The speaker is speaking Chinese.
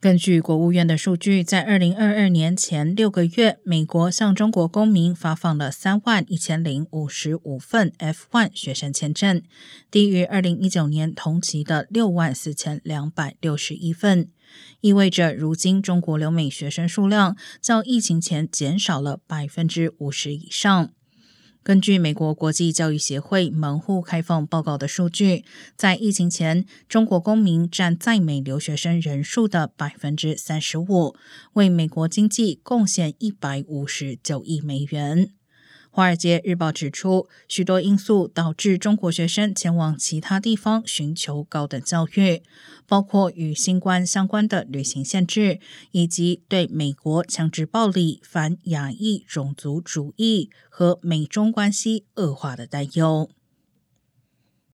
根据国务院的数据，在二零二二年前六个月，美国向中国公民发放了三万一千零五十五份 F1 学生签证，低于二零一九年同期的六万四千两百六十一份，意味着如今中国留美学生数量较疫情前减少了百分之五十以上。根据美国国际教育协会门户开放报告的数据，在疫情前，中国公民占在美留学生人数的百分之三十五，为美国经济贡献一百五十九亿美元。《华尔街日报》指出，许多因素导致中国学生前往其他地方寻求高等教育，包括与新冠相关的旅行限制，以及对美国强制暴力、反亚裔种族主义和美中关系恶化的担忧。